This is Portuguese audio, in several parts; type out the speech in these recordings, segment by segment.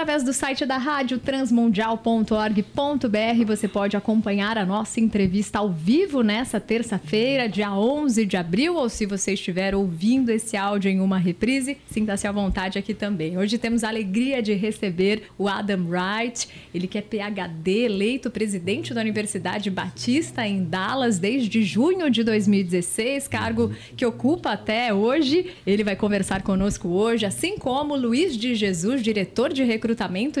através do site da rádio transmundial.org.br você pode acompanhar a nossa entrevista ao vivo nessa terça-feira, dia 11 de abril, ou se você estiver ouvindo esse áudio em uma reprise, sinta-se à vontade aqui também. Hoje temos a alegria de receber o Adam Wright, ele que é PhD, eleito presidente da Universidade Batista em Dallas desde junho de 2016, cargo que ocupa até hoje. Ele vai conversar conosco hoje, assim como Luiz de Jesus, diretor de recrutamento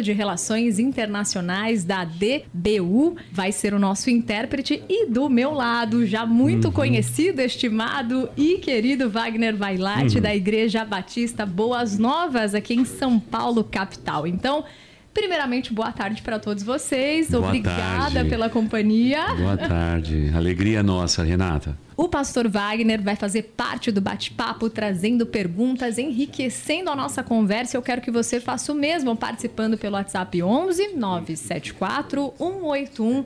de relações internacionais da DBU, vai ser o nosso intérprete e do meu lado, já muito uhum. conhecido, estimado e querido Wagner Vailate uhum. da Igreja Batista Boas Novas aqui em São Paulo capital. Então, Primeiramente, boa tarde para todos vocês. Boa Obrigada tarde. pela companhia. Boa tarde. Alegria nossa, Renata. O pastor Wagner vai fazer parte do bate-papo, trazendo perguntas, enriquecendo a nossa conversa. Eu quero que você faça o mesmo, participando pelo WhatsApp 11 974 181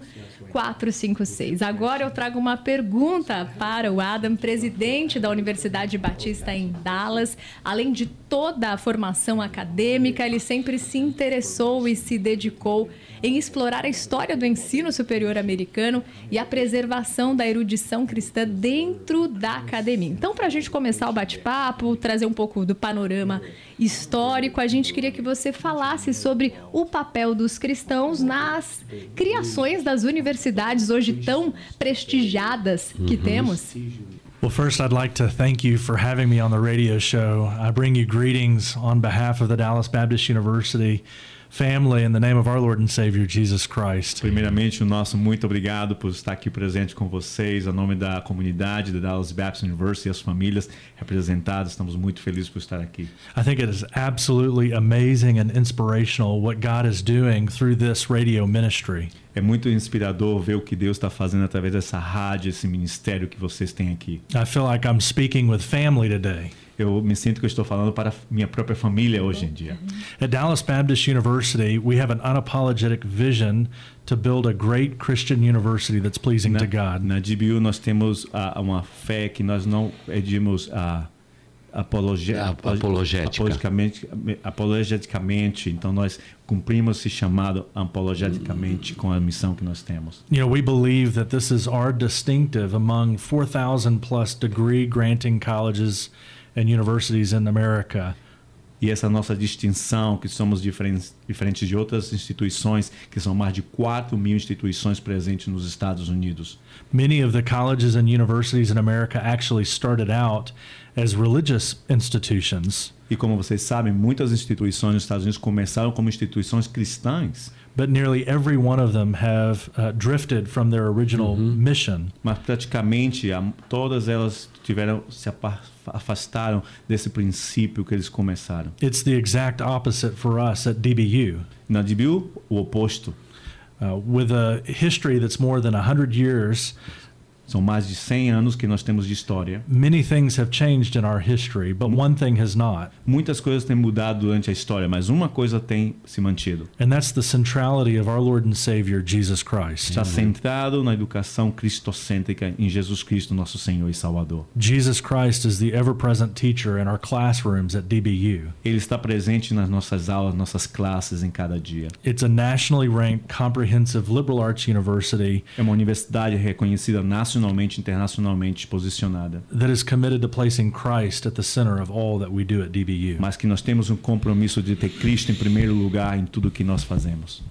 456. Agora eu trago uma pergunta para o Adam, presidente da Universidade Batista em Dallas. Além de toda a formação acadêmica, ele sempre se interessou e se dedicou em explorar a história do ensino superior americano e a preservação da erudição cristã dentro da academia. Então, para a gente começar o bate-papo, trazer um pouco do panorama histórico, a gente queria que você falasse sobre o papel dos cristãos nas criações das universidades hoje tão prestigiadas que uhum. temos. Well, first, I'd like to thank you for having me on the radio show. I bring you greetings on behalf of the Dallas Baptist University. Family in the name of our Lord and Savior Jesus Christ. Primeiramente, o nosso muito obrigado por estar aqui presente com vocês, a nome da comunidade da Dallas Baptist University e as famílias representadas. Estamos muito felizes por estar aqui. I think it is absolutely amazing and inspirational what God is doing through this radio ministry. É muito inspirador ver o que Deus está fazendo através dessa rádio, esse ministério que vocês têm aqui. I feel like I'm speaking with family today eu me sinto que eu estou falando para minha própria família hoje em dia. At Dallas Baptist University, we have an unapologetic vision to build a great Christian university that's pleasing na, to God. Na DBU nós temos uh, uma fé que nós não pedimos a uh, apologe, apologeticamente, apologeticamente, então nós cumprimos esse chamado apologeticamente com a missão que nós temos. You know, we believe that this is our distinctive among 4000 plus degree granting colleges and universities in America. E essa nossa distinção, que somos diferentes, diferentes de outras instituições, que são mais de 4 mil instituições presentes nos Estados Unidos. Many of the colleges and universities in America actually started out as religious institutions. E como vocês sabem, muitas instituições nos Estados Unidos começaram como instituições cristãs. But nearly every one of them have uh, drifted from their original uhum. mission. Mas praticamente todas elas tiveram se afastaram desse princípio que eles começaram. It's the exact opposite for us at DBU. Na DBU, o oposto. Uh, with a history that's more than 100 years são mais de 100 anos que nós temos de história. Many things have changed in our history, but one thing has not. Muitas coisas têm mudado durante a história, mas uma coisa tem se mantido. And that's the centrality of our Lord and Savior Jesus Christ. Está centrado na educação cristocêntrica em Jesus Cristo, nosso Senhor e Salvador. Jesus Christ is the ever-present teacher in our classrooms at DBU. Ele está presente nas nossas aulas, nossas classes em cada dia. It's a nationally ranked comprehensive liberal arts university. É uma universidade reconhecida nacionalmente nacionalmente, internacionalmente posicionada. That is committed to placing Christ at the center of all that we do at DBU. Mas que nós temos um compromisso de ter Cristo em primeiro lugar em tudo que nós fazemos.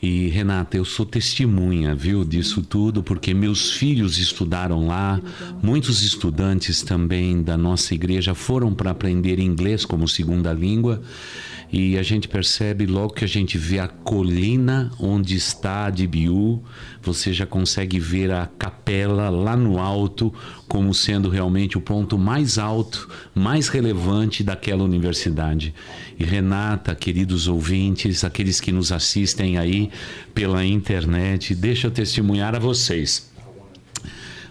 E Renata, eu sou testemunha, viu, disso tudo, porque meus filhos estudaram lá, muitos estudantes também da nossa igreja foram para aprender inglês como segunda língua. E a gente percebe logo que a gente vê a colina onde está a DBU, você já consegue ver a capela lá no alto como sendo realmente o ponto mais alto, mais relevante daquela universidade. E Renata, queridos ouvintes, aqueles que nos assistem aí pela internet, deixa eu testemunhar a vocês.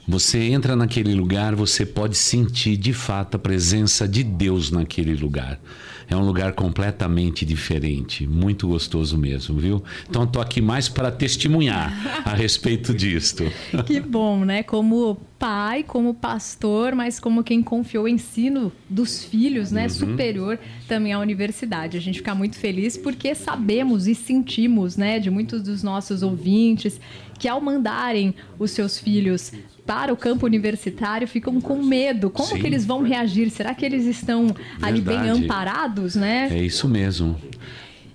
Você entra naquele lugar, você pode sentir de fato a presença de Deus naquele lugar. É um lugar completamente diferente, muito gostoso mesmo, viu? Então estou aqui mais para testemunhar a respeito disto. Que bom, né? Como pai, como pastor, mas como quem confiou o ensino dos filhos, né, uhum. superior também à universidade. A gente fica muito feliz porque sabemos e sentimos, né, de muitos dos nossos ouvintes que ao mandarem os seus filhos para o campo universitário ficam com medo. Como Sim. que eles vão reagir? Será que eles estão Verdade. ali bem amparados, né? É isso mesmo.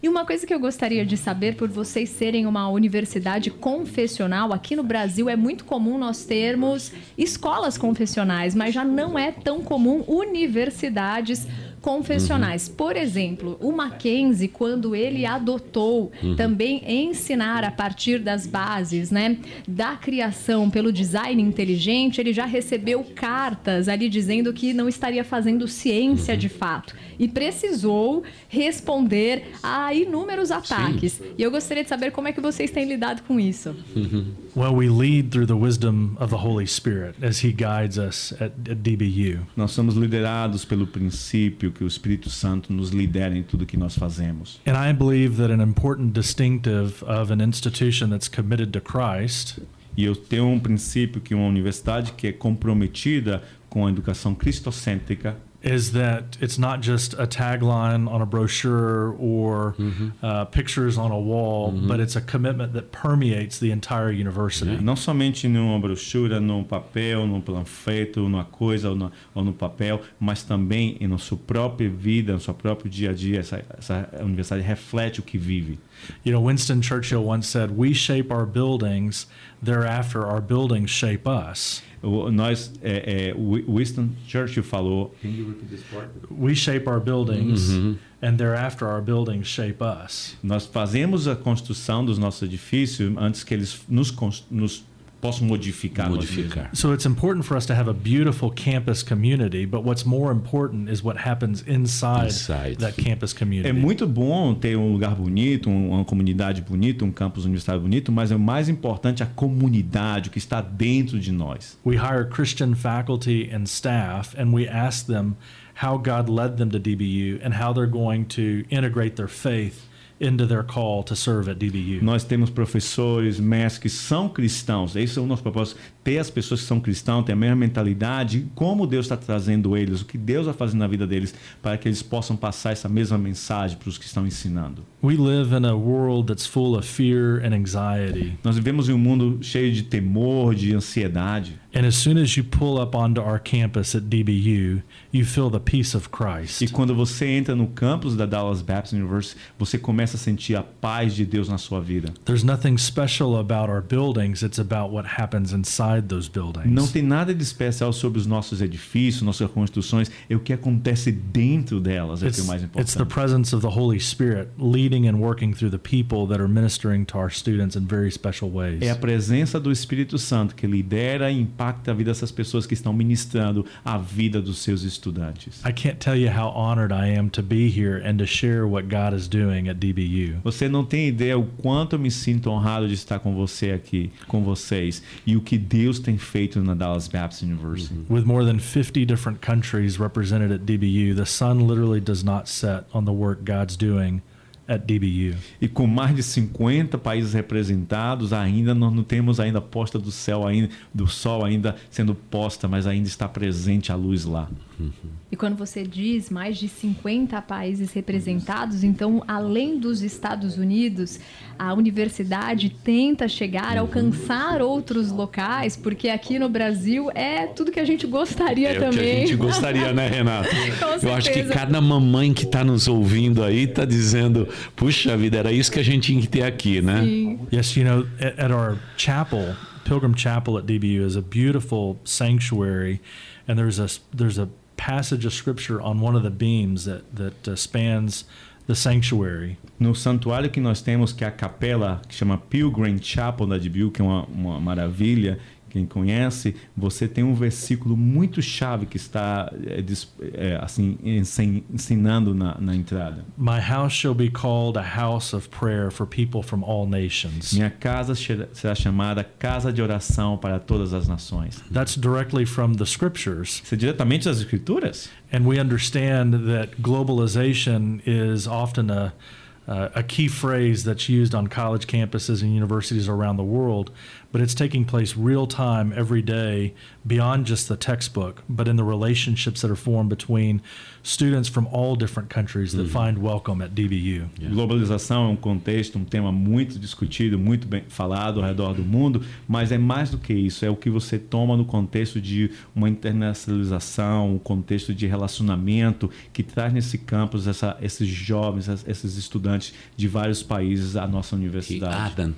E uma coisa que eu gostaria de saber, por vocês serem uma universidade confessional, aqui no Brasil é muito comum nós termos escolas confessionais, mas já não é tão comum universidades confessionais. Uhum. Por exemplo, o Mackenzie, quando ele adotou uhum. também ensinar a partir das bases, né, da criação pelo design inteligente, ele já recebeu cartas ali dizendo que não estaria fazendo ciência uhum. de fato e precisou responder a inúmeros ataques. Sim. E eu gostaria de saber como é que vocês têm lidado com isso. Uhum. Well, we lead through the wisdom of the Holy Spirit as he guides us at, at DBU. Nós somos liderados pelo princípio que o Espírito Santo nos lidera em tudo que nós fazemos. And I believe that an important distinctive of an institution that's committed to Christ e eu tenho um princípio que uma universidade que é comprometida com a educação cristocêntrica is that it's not just a tagline on a brochure or mm-hmm. uh, pictures on a wall, mm-hmm. but it's a commitment that permeates the entire university. É, não somente numa brochura, num papel, num panfleto, numa coisa ou, no, ou no papel, mas também na sua própria vida, no seu próprio dia a dia. Essa, essa universidade reflete o que vive. You know, Winston Churchill once said, "We shape our buildings; thereafter, our buildings shape us." Nós é, é, Winston Churchill falou we shape our buildings uhum. and thereafter our buildings shape us nós fazemos a construção dos nossos edifícios antes que eles nos, nos posso modificar. Modificar. So it's important for us to have a beautiful campus community, but what's more important is what happens inside, inside. that campus community. É muito bom ter um lugar bonito, uma comunidade bonita, um campus universitário bonito, mas é o mais importante a comunidade, o que está dentro de nós. We hire Christian faculty and staff and we ask them how God led them to DBU and how they're going to integrate their faith into their call to serve at DBU. Nós temos professores, mestres que são cristãos. Esse é o nosso propósito. Ter as pessoas que são cristãos, ter a mesma mentalidade, como Deus está trazendo eles, o que Deus vai fazer na vida deles, para que eles possam passar essa mesma mensagem para os que estão ensinando. We live in a world that's full of fear and anxiety. Nós vivemos em um mundo cheio de temor, de ansiedade. And as soon as you pull up onto our campus at DBU, you feel the peace of Christ. E quando você entra no campus da Dallas Baptist University, você começa a sentir a paz de Deus na sua vida. There's nothing special about our buildings, it's about what happens inside those buildings. Não tem nada de especial sobre os nossos edifícios, nossas construções, é o que acontece dentro delas, é o que é mais importante. It's the presence of the Holy Spirit leading and working through the people that are ministering to our students in very special ways. É a presença do Espírito Santo que lidera e impacta impacta a vida dessas pessoas que estão ministrando a vida dos seus estudantes. I can't tell you how honored I am to be here and to share what God is doing at DBU. Você não tem ideia o quanto eu me sinto honrado de estar com você aqui, com vocês, e o que Deus tem feito na Dallas Baptist University. Mm-hmm. With more than 50 different countries represented at DBU, the sun literally does not set on the work God's doing at DBU. E com mais de 50 países representados, ainda nós não temos ainda posta do céu ainda do sol ainda sendo posta, mas ainda está presente a luz lá. E quando você diz mais de 50 países representados, então, além dos Estados Unidos, a universidade tenta chegar, alcançar outros locais, porque aqui no Brasil é tudo que a gente gostaria é também. É o que a gente gostaria, né, Renato? Eu acho que cada mamãe que está nos ouvindo aí está dizendo, puxa vida, era isso que a gente tinha que ter aqui, né? Sim. Yes, you know, at, at our chapel, Pilgrim Chapel at DBU is a beautiful sanctuary, and there's a there's a passage of scripture on one of the beams that that uh, spans the sanctuary. No santuário que nós temos, que é a capela, que chama Pilgrim Chapel da DBU, que é uma, uma maravilha, quem conhece, você tem um versículo muito chave que está é, assim ensinando na, na entrada. My house shall be called a house of prayer for people from all nations. Minha casa será chamada casa de oração para todas as nações. That's directly from the scriptures. Isso é diretamente das escrituras. And we understand that globalization is often a uh, a key phrase that's used on college campuses and universities around the world, but it's taking place real time every day beyond just the textbook, but in the relationships that are formed between students from all different countries that mm. find welcome at DBU. Yeah. Globalização é um contexto, um tema muito discutido, muito bem falado ao redor do mundo, mas é mais do que isso, é o que você toma no contexto de uma internacionalização, um contexto de relacionamento que traz nesse campus essa, esses jovens, esses estudantes de vários países à nossa universidade. Adam,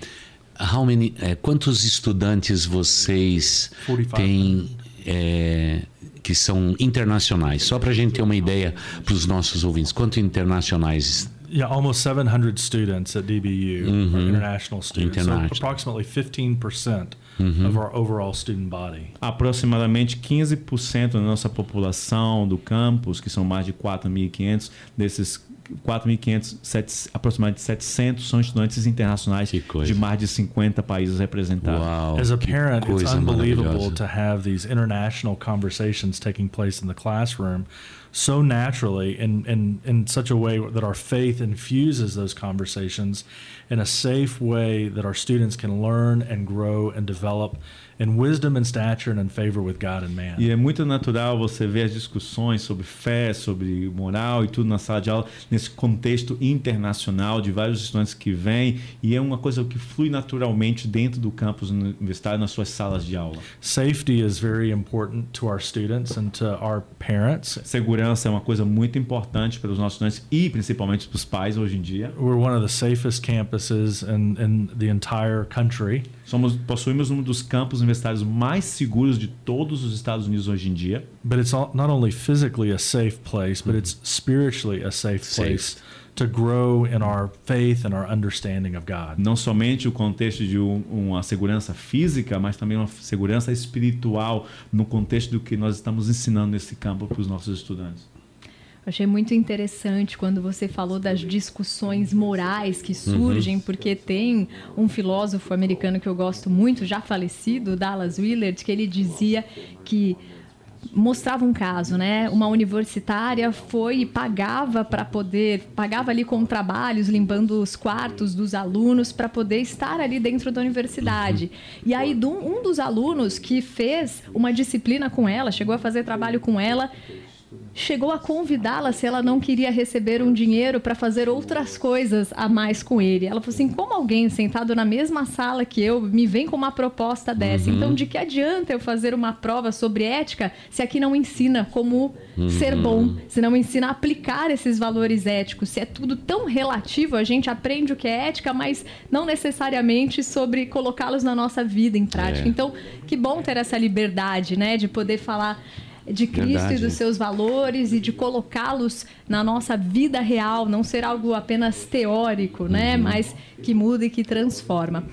how many, é, quantos estudantes vocês têm é, que são internacionais? Só para a gente ter uma ideia para os nossos ouvintes, quantos internacionais? Yeah, almost 700 students at DBU mm -hmm. international students. International. So approximately 15% mm -hmm. of our overall student body. Aproximadamente 15% da nossa população do campus, que são mais de 4.500 desses 4.500, aproximadamente 700 são estudantes internacionais de mais de 50 países representados. Wow, As a parent, it's unbelievable to have these international conversations taking place in the classroom so naturally and in, in, in such a way that our faith infuses those conversations in a safe way that our students can learn and grow and develop in wisdom and stature and in favor with God and man. E é muito natural você ver as discussões sobre fé, sobre moral e tudo na sala de aula nesse contexto internacional de vários estudantes que vêm e é uma coisa que flui naturalmente dentro do campus universitário nas suas salas de aula. Safety is very important to our students and to our parents. Segurança é uma coisa muito importante para os nossos estudantes e principalmente para os pais hoje em dia. We're one of the safest campuses in, in the entire country. Somos possuímos um dos campos universitários mais seguros de todos os Estados Unidos hoje em dia. But it's not only physically a safe place, but it's spiritually a safe place. Safe. To grow in our faith and our understanding of God. Não somente o contexto de um, uma segurança física, mas também uma segurança espiritual no contexto do que nós estamos ensinando nesse campo para os nossos estudantes. Achei muito interessante quando você falou das discussões morais que surgem, uhum. porque tem um filósofo americano que eu gosto muito, já falecido, Dallas Willard, que ele dizia que mostrava um caso, né? Uma universitária foi e pagava para poder, pagava ali com trabalhos, limpando os quartos dos alunos para poder estar ali dentro da universidade. Uhum. E aí um dos alunos que fez uma disciplina com ela, chegou a fazer trabalho com ela, chegou a convidá-la se ela não queria receber um dinheiro para fazer outras coisas a mais com ele. Ela falou assim: como alguém sentado na mesma sala que eu me vem com uma proposta dessa? Uhum. Então, de que adianta eu fazer uma prova sobre ética se aqui não ensina como uhum. ser bom, se não ensina a aplicar esses valores éticos? Se é tudo tão relativo, a gente aprende o que é ética, mas não necessariamente sobre colocá-los na nossa vida em prática. É. Então, que bom ter essa liberdade, né, de poder falar de Cristo Verdade. e dos seus valores e de colocá-los na nossa vida real, não ser algo apenas teórico, né? Uhum. Mas que muda e que transforma.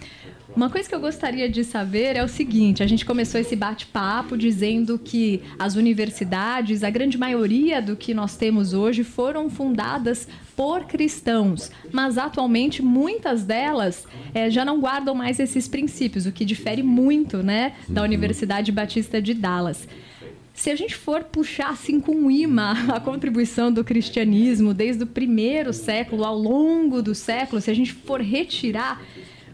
Uma coisa que eu gostaria de saber é o seguinte: a gente começou esse bate-papo dizendo que as universidades, a grande maioria do que nós temos hoje, foram fundadas por cristãos, mas atualmente muitas delas é, já não guardam mais esses princípios, o que difere muito, né, da uhum. Universidade Batista de Dallas. Se a gente for puxar assim com um imã a contribuição do cristianismo desde o primeiro século ao longo do século, se a gente for retirar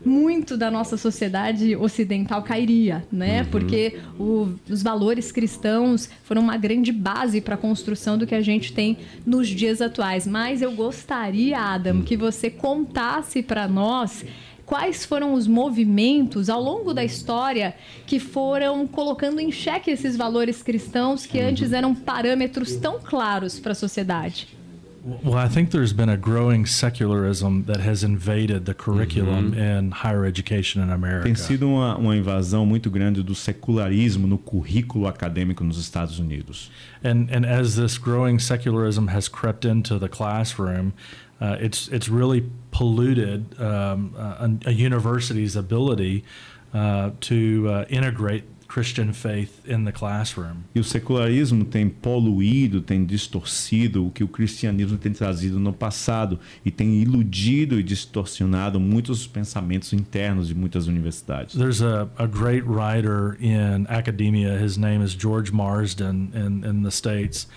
muito da nossa sociedade ocidental cairia, né? Uhum. Porque o, os valores cristãos foram uma grande base para a construção do que a gente tem nos dias atuais. Mas eu gostaria, Adam, que você contasse para nós quais foram os movimentos ao longo da história que foram colocando em xeque esses valores cristãos que antes eram parâmetros tão claros para a sociedade. Well, I think there's been a growing secularism that has invaded the curriculum in higher education in America. Tem sido uma, uma invasão muito grande do secularismo no currículo acadêmico nos Estados Unidos. And and as this growing secularism has crept into the classroom, uh, it's it's really polluted um, a, a, university's ability uh, to uh, integrate Christian faith in the classroom. E o secularismo tem poluído, tem distorcido o que o cristianismo tem trazido no passado e tem iludido e distorcionado muitos pensamentos internos de muitas universidades. There's a, a great writer in academia. His name is George Marsden in, in the States.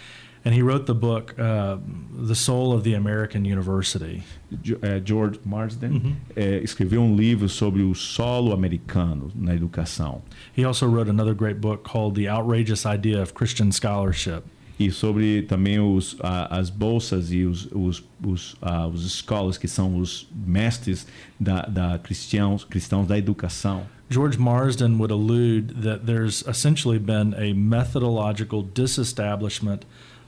And he wrote the book uh, "The Soul of the American University." Uh, George Marsden -hmm. é, escreveu um livro sobre o solo americano na educação. He also wrote another great book called "The Outrageous Idea of Christian Scholarship." E sobre também os, as bolsas e os, os, os, os escolas que são os mestres da, da cristãos, cristãos da educação. George Marsden would allude that there's essentially been a methodological disestablishment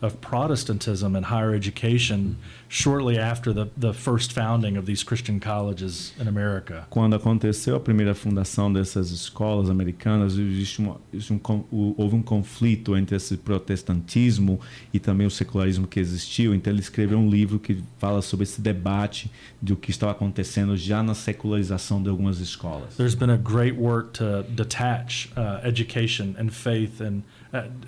of Protestantism in higher education shortly after the, the first founding of these Christian colleges in America. Quando aconteceu a primeira fundação dessas escolas americanas, existe uma, existe um, houve um conflito entre esse protestantismo e também o secularismo que existiu. Então ele escreveu um livro que fala sobre esse debate do que estava acontecendo já na secularização de algumas escolas. There's been a great work to detach uh, education and faith and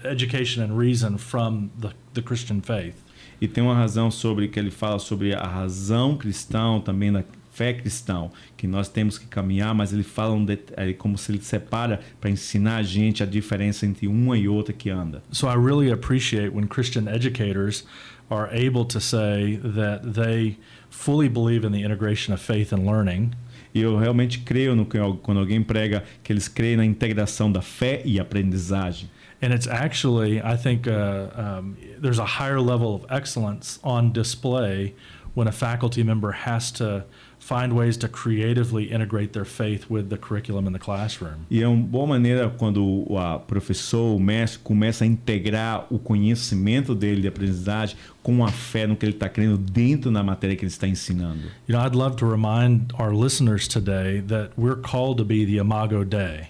education and reason from the, the Christian faith. E tem uma razão sobre que ele fala sobre a razão cristã, também da fé cristã, que nós temos que caminhar, mas ele fala um de, como se ele separa para ensinar a gente a diferença entre uma e outra que anda. So I really appreciate when Christian educators are able to say that they fully believe in the integration of faith and learning. E eu realmente creio no que quando alguém prega que eles creem na integração da fé e aprendizagem. And it's actually I think uh, um, there's a higher level of excellence on display when a faculty member has to find ways to creatively integrate their faith with the curriculum in the classroom. E é uma boa maneira quando o professor, o mestre começa a integrar o conhecimento dele de aprendizagem com a fé no que ele está crendo dentro da matéria que ele está ensinando. You know, I'd love to remind our listeners today that we're called to be the Imago Dei.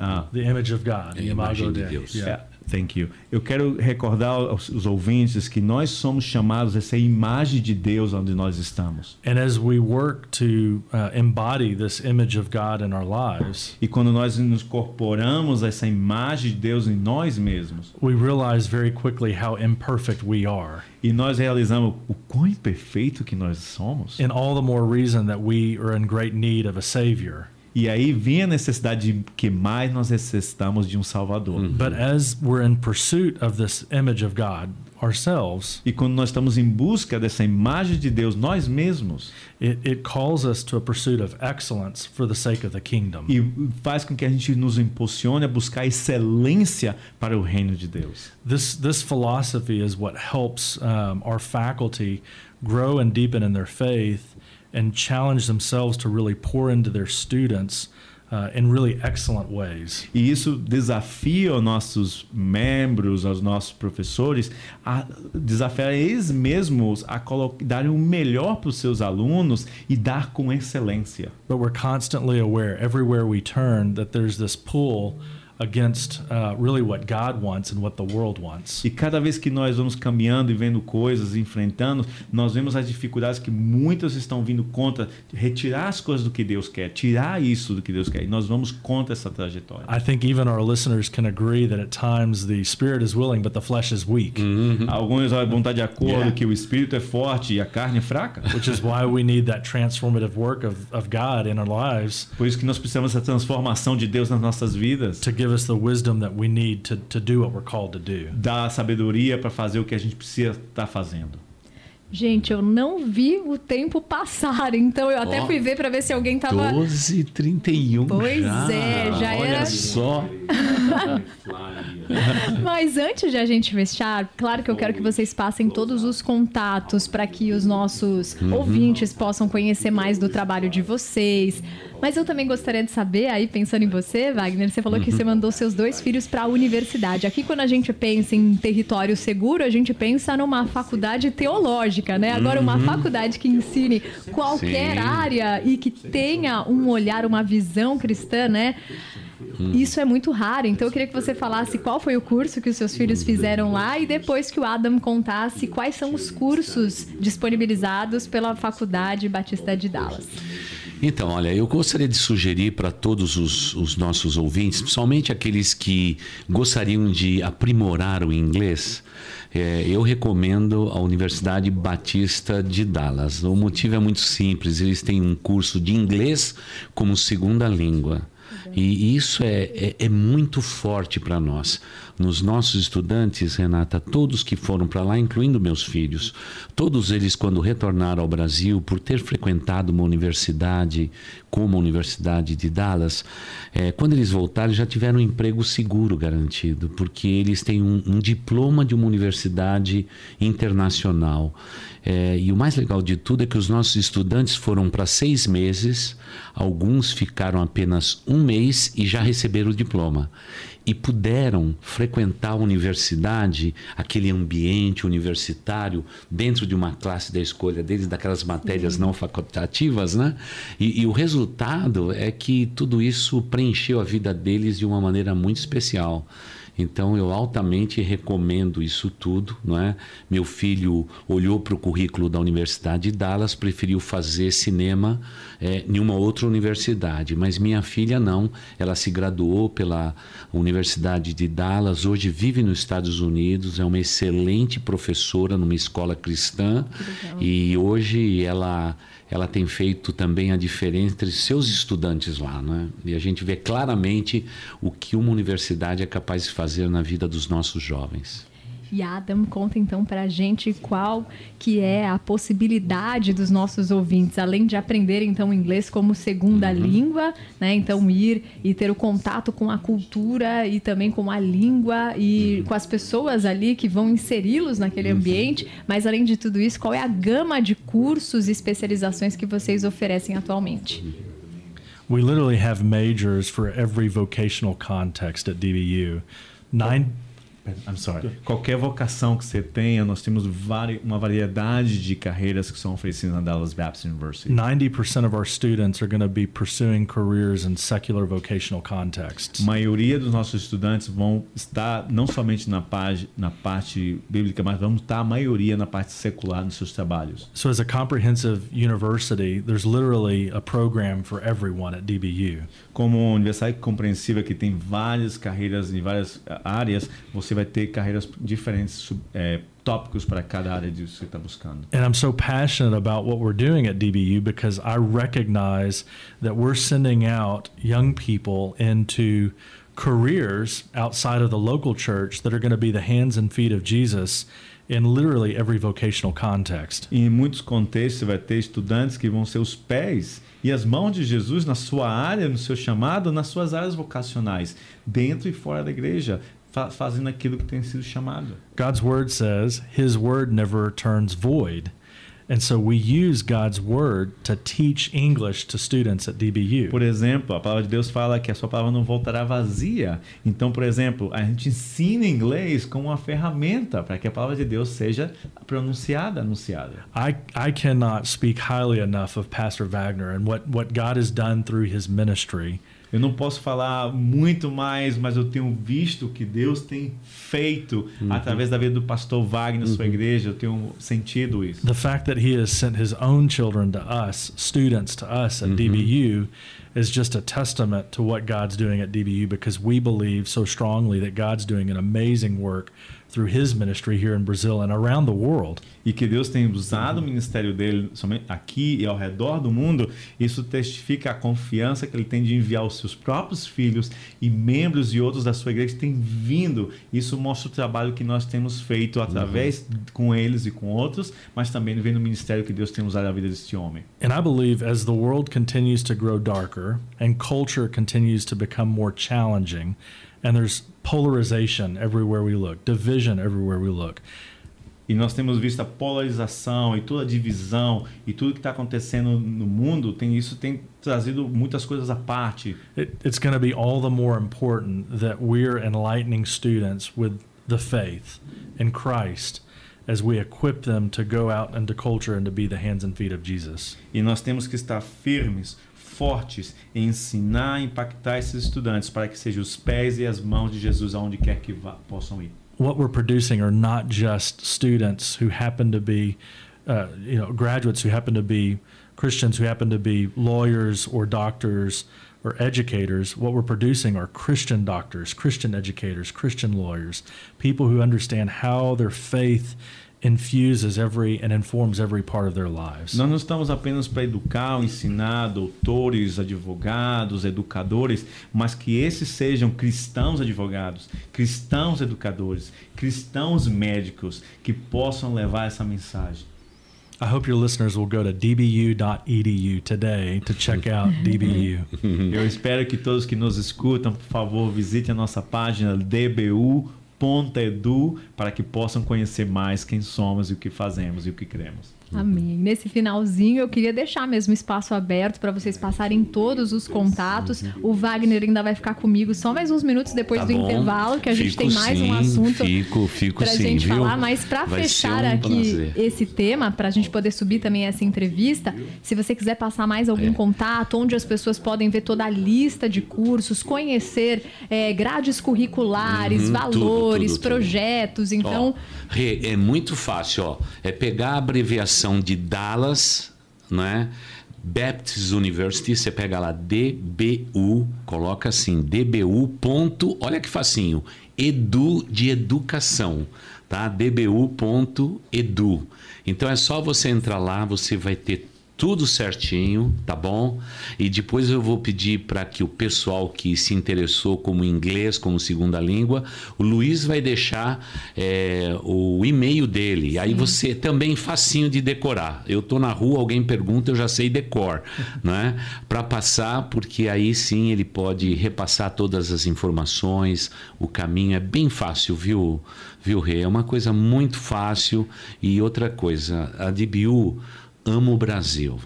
Uh, the image of God, the imago de Deus. Yeah. Thank you. Eu quero recordar aos, aos, ouvintes que nós somos chamados a ser imagem de Deus onde nós estamos. And as we work to uh, embody this image of God in our lives, e quando nós nos incorporamos a essa imagem de Deus em nós mesmos, we realize very quickly how imperfect we are. E nós realizamos o quão imperfeito que nós somos. And all the more reason that we are in great need of a savior. E aí vem a necessidade de que mais nós necessitamos de um Salvador. Uhum. But as we're in pursuit of this image of God ourselves, e quando nós estamos em busca dessa imagem de Deus nós mesmos, it, it calls us to a pursuit of excellence for the sake of the kingdom. E faz com que a gente nos impulsione a buscar excelência para o reino de Deus. This this philosophy is what helps um, our faculty grow and deepen in their faith and challenge themselves to really pour into their students uh, in really excellent ways. E isso desafia os nossos membros, os nossos professores, a desafiar eles mesmos a darem o melhor para os seus alunos e dar com excelência. But we're constantly aware, everywhere we turn, that there's this pull against uh, really what God wants and what the world wants. E cada vez que nós vamos caminhando e vendo coisas, enfrentando, nós vemos as dificuldades que muitos estão vindo contra retirar as coisas do que Deus quer, tirar isso do que Deus quer. E nós vamos contra essa trajetória. I think even our listeners can agree that at times the spirit is willing but the flesh is weak. Mm -hmm. Alguns vão estar de acordo yeah. que o espírito é forte e a carne é fraca. Which is why we need that transformative work of, of God in our lives. Por isso que nós precisamos dessa transformação de Deus nas nossas vidas. To give us the wisdom that we need to, to do what we're called to do. Dá sabedoria para fazer o que a gente precisa estar tá fazendo. Gente, eu não vi o tempo passar, então eu até oh, fui ver para ver se alguém tava 12 31 Pois já. é, já Olha era só. Mas antes de a gente fechar, claro que eu quero que vocês passem todos os contatos para que os nossos uhum. ouvintes possam conhecer mais do trabalho de vocês, mas eu também gostaria de saber, aí pensando em você, Wagner, você falou que você uhum. mandou seus dois filhos para a universidade. Aqui, quando a gente pensa em território seguro, a gente pensa numa faculdade teológica, né? Agora, uma uhum. faculdade que ensine qualquer Sim. área e que tenha um olhar, uma visão cristã, né? Hum. Isso é muito raro. Então eu queria que você falasse qual foi o curso que os seus filhos fizeram lá e depois que o Adam contasse quais são os cursos disponibilizados pela Faculdade Batista de Dallas. Então, olha, eu gostaria de sugerir para todos os, os, nossos ouvintes, principalmente aqueles que gostariam de aprimorar o inglês, é, eu recomendo a Universidade Batista de Dallas. O motivo é muito simples: eles têm um curso de inglês como segunda língua. E isso é, é, é muito forte para nós. Nos nossos estudantes, Renata, todos que foram para lá, incluindo meus filhos, todos eles, quando retornaram ao Brasil, por ter frequentado uma universidade como a Universidade de Dallas, é, quando eles voltaram, já tiveram um emprego seguro garantido, porque eles têm um, um diploma de uma universidade internacional. É, e o mais legal de tudo é que os nossos estudantes foram para seis meses, alguns ficaram apenas um mês e já receberam o diploma. E puderam frequentar a universidade, aquele ambiente universitário, dentro de uma classe da escolha deles, daquelas matérias uhum. não facultativas, né? E, e o resultado é que tudo isso preencheu a vida deles de uma maneira muito especial. Então eu altamente recomendo isso tudo, não é? Meu filho olhou para o currículo da Universidade de Dallas, preferiu fazer cinema é, em uma outra universidade, mas minha filha não. Ela se graduou pela Universidade de Dallas, hoje vive nos Estados Unidos, é uma excelente professora numa escola cristã e hoje ela ela tem feito também a diferença entre seus estudantes lá, né? E a gente vê claramente o que uma universidade é capaz de fazer na vida dos nossos jovens. E Adam, conta então para a gente qual que é a possibilidade dos nossos ouvintes, além de aprender então inglês como segunda uhum. língua, né? Então ir e ter o contato com a cultura e também com a língua e uhum. com as pessoas ali que vão inseri-los naquele uhum. ambiente. Mas além de tudo isso, qual é a gama de cursos e especializações que vocês oferecem atualmente? We literally have majors for every vocational context at DBU. Nine I'm sorry. Qualquer vocação que você tenha, nós temos vari, uma variedade de carreiras que são oferecidas na Dallas Baptist University. 90% of our students are going to be pursuing careers in secular vocational contexts. A maioria dos nossos estudantes vão estar não somente na parte, na parte bíblica, mas vão estar a maioria na parte secular nos seus trabalhos. So as a comprehensive university, there's literally a program for everyone at DBU. Como universidade compreensiva que tem várias carreiras em várias áreas, você vai ter carreiras diferentes, é, tópicos para cada área que você está buscando. And I'm so passionate about what we're doing at DBU because I recognize that we're sending out young people into careers outside of the local church that are going to be the hands and feet of Jesus in literally every vocational context. Em muitos contextos você vai ter estudantes que vão ser os pés e as mãos de Jesus na sua área, no seu chamado, nas suas áreas vocacionais, dentro e fora da igreja, fazendo aquilo que tem sido chamado. God's word says his word never returns void. And so we use God's word to teach English to students at DBU. Por exemplo, a palavra de Deus fala que a sua palavra não voltará vazia. Então, por exemplo, a gente ensina inglês como uma ferramenta para que a palavra de Deus seja pronunciada, anunciada. I I cannot speak highly enough of Pastor Wagner and what what God has done through his ministry. Eu não posso falar muito mais, mas eu tenho visto o que Deus tem feito uhum. através da vida do pastor Wagner na uhum. sua igreja. Eu tenho sentido isso. The fact that he has sent his own children to us, students to us at uhum. DBU, is just a testament to what God's doing at DBU because we believe so strongly that God's doing an amazing work through his ministry here in Brazil and around the world. E que Deus tem usado o ministério dele aqui e ao redor do mundo, isso testifica a confiança que ele tem de enviar os seus próprios filhos e membros e outros da sua igreja que têm vindo. Isso mostra o trabalho que nós temos feito através uhum. com eles e com outros, mas também vendo o ministério que Deus tem usado na vida deste homem. And I believe as the world continues to grow darker and culture continues to become more challenging, and there's polarization everywhere we look, division everywhere we look. E nós temos visto a polarização e toda a divisão e tudo que está acontecendo no mundo, tem isso tem trazido muitas coisas à parte. It, it's going to be all the more important that we're enlightening students with the faith in Christ as we equip them to go out into culture and to be the hands and feet of Jesus. E nós temos que estar firmes fortes em ensinar, impactar esses estudantes para que sejam os pés e as mãos de Jesus aonde quer que vá, possam ir. What we're producing are not just students who happen to be, uh, you know, graduates who happen to be Christians who happen to be lawyers or doctors or educators. What we're producing are Christian doctors, Christian educators, Christian lawyers, people who understand how their faith infuses every and informs every part of their lives. Nós não estamos apenas para educar, ensinar doutores, advogados, educadores, mas que esses sejam cristãos advogados, cristãos educadores, cristãos médicos que possam levar essa mensagem. I hope your listeners will go to dbu.edu today to check out DBU. Eu espero que todos que nos escutam, por favor, visitem a nossa página dbu edu para que possam conhecer mais quem somos e o que fazemos e o que cremos. Amém. Nesse finalzinho, eu queria deixar mesmo espaço aberto para vocês passarem todos os contatos. O Wagner ainda vai ficar comigo só mais uns minutos depois Tá do bom. intervalo, que a gente Fico tem mais um sim, assunto fico- fico pra sim, gente viu? falar. Mas para fechar um aqui prazer. esse tema, para a gente poder subir também essa entrevista, se você quiser passar mais algum É. contato, onde as pessoas podem ver toda a lista de cursos, conhecer é, grades curriculares, Uhum, tudo, valores, tudo, tudo. projetos. Então, Ó, Rê, é muito fácil, ó. É pegar a abreviação de Dallas, né? Baptist University, você pega lá DBU, coloca assim, DBU. Ponto, olha que facinho, edu de educação, tá? dbu.edu. Então é só você entrar lá, você vai ter tudo certinho, tá bom? E depois eu vou pedir para que o pessoal que se interessou como inglês como segunda língua, o Luiz vai deixar é, o e-mail dele. Aí você também facinho de decorar. Eu tô na rua, alguém pergunta, eu já sei decor, né? Para passar, porque aí sim ele pode repassar todas as informações. O caminho é bem fácil, viu? Viu, Rê? É uma coisa muito fácil. E outra coisa, a DBU ama o Brasil.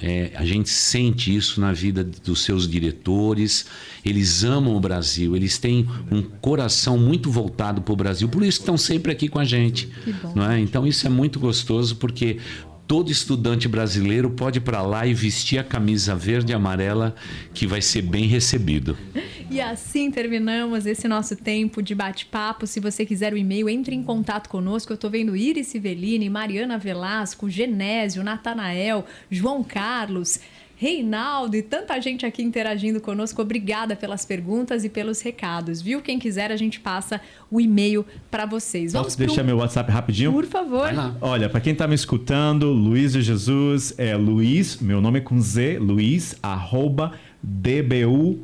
É, a gente sente isso na vida dos seus diretores. Eles amam o Brasil, eles têm um coração muito voltado para o Brasil, por isso estão sempre aqui com a gente. Não é? Então isso é muito gostoso porque todo estudante brasileiro pode ir para lá e vestir a camisa verde e amarela que vai ser bem recebido. E assim terminamos esse nosso tempo de bate-papo. Se você quiser o e-mail, entre em contato conosco. Eu estou vendo Iris Civelini, Mariana Velasco, Genésio, Natanael, João Carlos, Reinaldo e tanta gente aqui interagindo conosco. Obrigada pelas perguntas e pelos recados, viu? Quem quiser, a gente passa o e-mail para vocês. Vamos Posso deixar pro... meu WhatsApp rapidinho? Por favor. Olha, para quem tá me escutando, Luiz de Jesus é Luiz, meu nome é com Z, Luiz, arroba dbu.edu.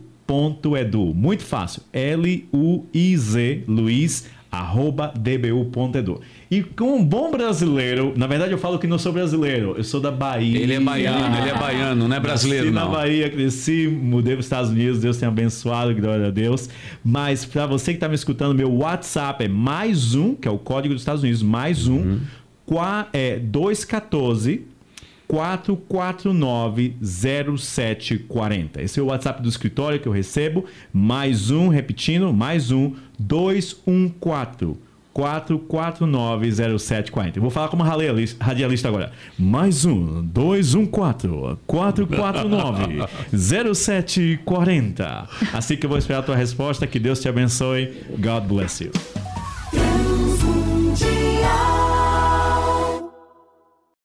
Muito fácil. L-U-I-Z, Luiz, arroba dbu.edu. E com um bom brasileiro, na verdade eu falo que não sou brasileiro, eu sou da Bahia. Ele é baiano, ele é baiano, não é brasileiro Nasci não. na Bahia, cresci, mudei para os Estados Unidos, Deus tenha abençoado, glória a Deus. Mas para você que está me escutando, meu WhatsApp é mais um, que é o código dos Estados Unidos, mais um, Uhum. qua- é 214 449 0740. Esse é o WhatsApp do escritório que eu recebo. Mais um, repetindo, mais um, 214 449-0740. Eu vou falar como radialista agora. Mais um, 214-449-0740. Assim que eu vou esperar a tua resposta. Que Deus te abençoe. God bless you.